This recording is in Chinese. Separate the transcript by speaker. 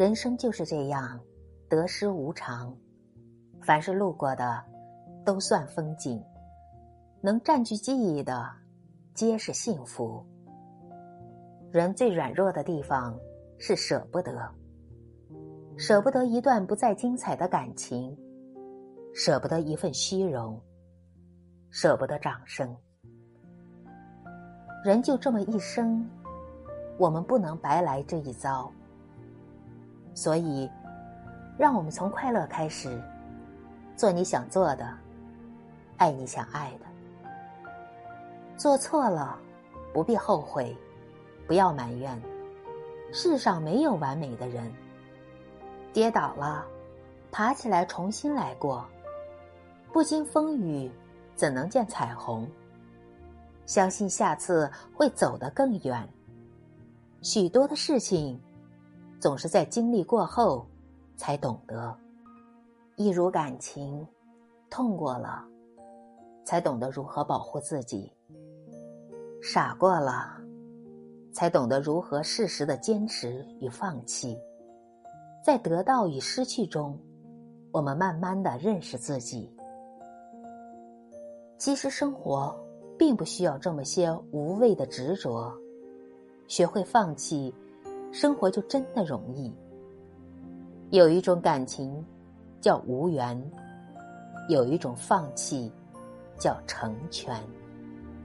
Speaker 1: 人生就是这样，得失无常。凡是路过的，都算风景；能占据记忆的，皆是幸福。人最软弱的地方是舍不得，舍不得一段不再精彩的感情，舍不得一份虚荣，舍不得掌声。人就这么一生，我们不能白来这一遭。所以，让我们从快乐开始，做你想做的，爱你想爱的。做错了，不必后悔，不要埋怨。世上没有完美的人。跌倒了，爬起来重新来过。不经风雨，怎能见彩虹？相信下次会走得更远。许多的事情。总是在经历过后，才懂得。一如感情，痛过了，才懂得如何保护自己；傻过了，才懂得如何适时的坚持与放弃。在得到与失去中，我们慢慢的认识自己。其实生活并不需要这么些无谓的执着，学会放弃。生活就真的容易。有一种感情，叫无缘；有一种放弃，叫成全。